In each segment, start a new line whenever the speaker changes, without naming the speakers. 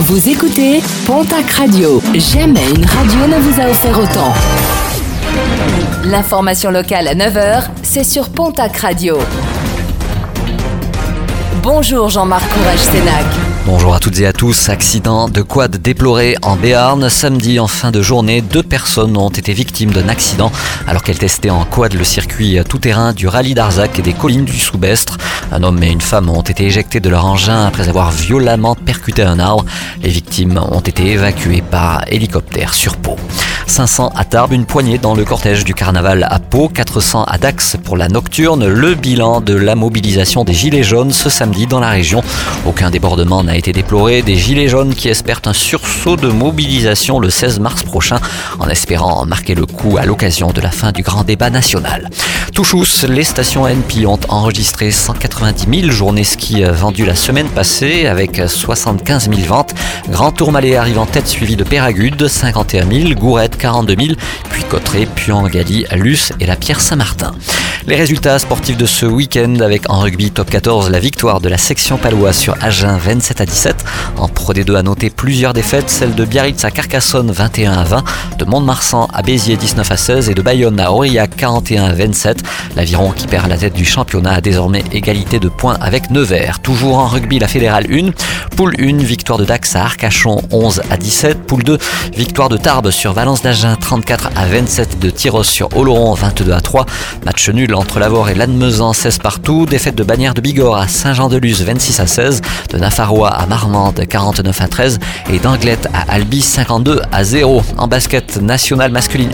Vous écoutez Pontac Radio. Jamais une radio ne vous a offert autant. L'information locale à 9h, c'est sur Pontac Radio. Bonjour Jean-Marc Courage Sénac.
Bonjour à toutes et à tous. Accident de quad déploré en Béarn. Samedi en fin de journée, deux personnes ont été victimes d'un accident alors qu'elles testaient en quad le circuit tout-terrain du rallye d'Arzac et des collines du Soubestre. Un homme et une femme ont été éjectés de leur engin après avoir violemment percuté un arbre. Les victimes ont été évacuées par hélicoptère sur Pau. 500 à Tarbes, une poignée dans le cortège du carnaval à Pau, 400 à Dax pour la nocturne. Le bilan de la mobilisation des Gilets jaunes ce samedi dans la région. Aucun débordement n'a été déploré. Des Gilets jaunes qui espèrent un sursaut de mobilisation le 16 mars prochain en espérant marquer le coup à l'occasion de la fin du grand débat national. Touchous, les stations NP ont enregistré 190 000 journées ski vendues la semaine passée avec 75 000 ventes. Grand Tourmalet arrive en tête suivi de Péragude, 51 000, Gourette 42 000, puis Cotteret, Puy-en-Galie, Luce et la Pierre Saint-Martin. Les résultats sportifs de ce week-end avec en rugby top 14 la victoire de la section palois sur Agen 27 à 17. En Pro D2 à noter plusieurs défaites, celle de Biarritz à Carcassonne 21 à 20, de Mont-de-Marsan à Béziers 19 à 16 et de Bayonne à Aurillac 41 à 27. L'aviron qui perd la tête du championnat a désormais égalité de points avec Nevers. Toujours en rugby la fédérale 1, poule 1, victoire de Dax à Arcachon 11 à 17, poule 2, victoire de Tarbes sur Valence d'Agen. 34 à 27, de Tyros sur Oloron. 22 à 3, match nul entre Lavore et Lannemezan. 16 partout, défaite de Bagnères de Bigorre à Saint-Jean-de-Luz. 26 à 16, de Nafarrois à Marmande. 49 à 13 et d'Anglette à Albi. 52 à 0. En basket national masculine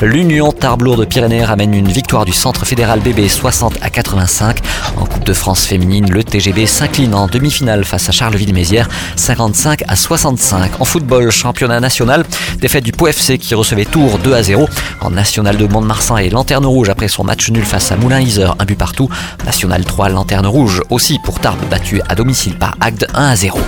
1, l'Union Tarbes-Lourdes de Pyrénées ramène une victoire du Centre fédéral bébé 60 à 85. En Coupe de France féminine, le TGB s'incline en demi-finale face à Charleville-Mézières 55 à 65. En football, championnat national, défaite du Pau FC qui recevait Tours 2 à 0. En national de Mont-de-Marsan et Lanterne Rouge après son match nul face à Moulin-Iser, un but partout. National 3, Lanterne Rouge aussi pour Tarbes battu à domicile par Agde 1 à 0.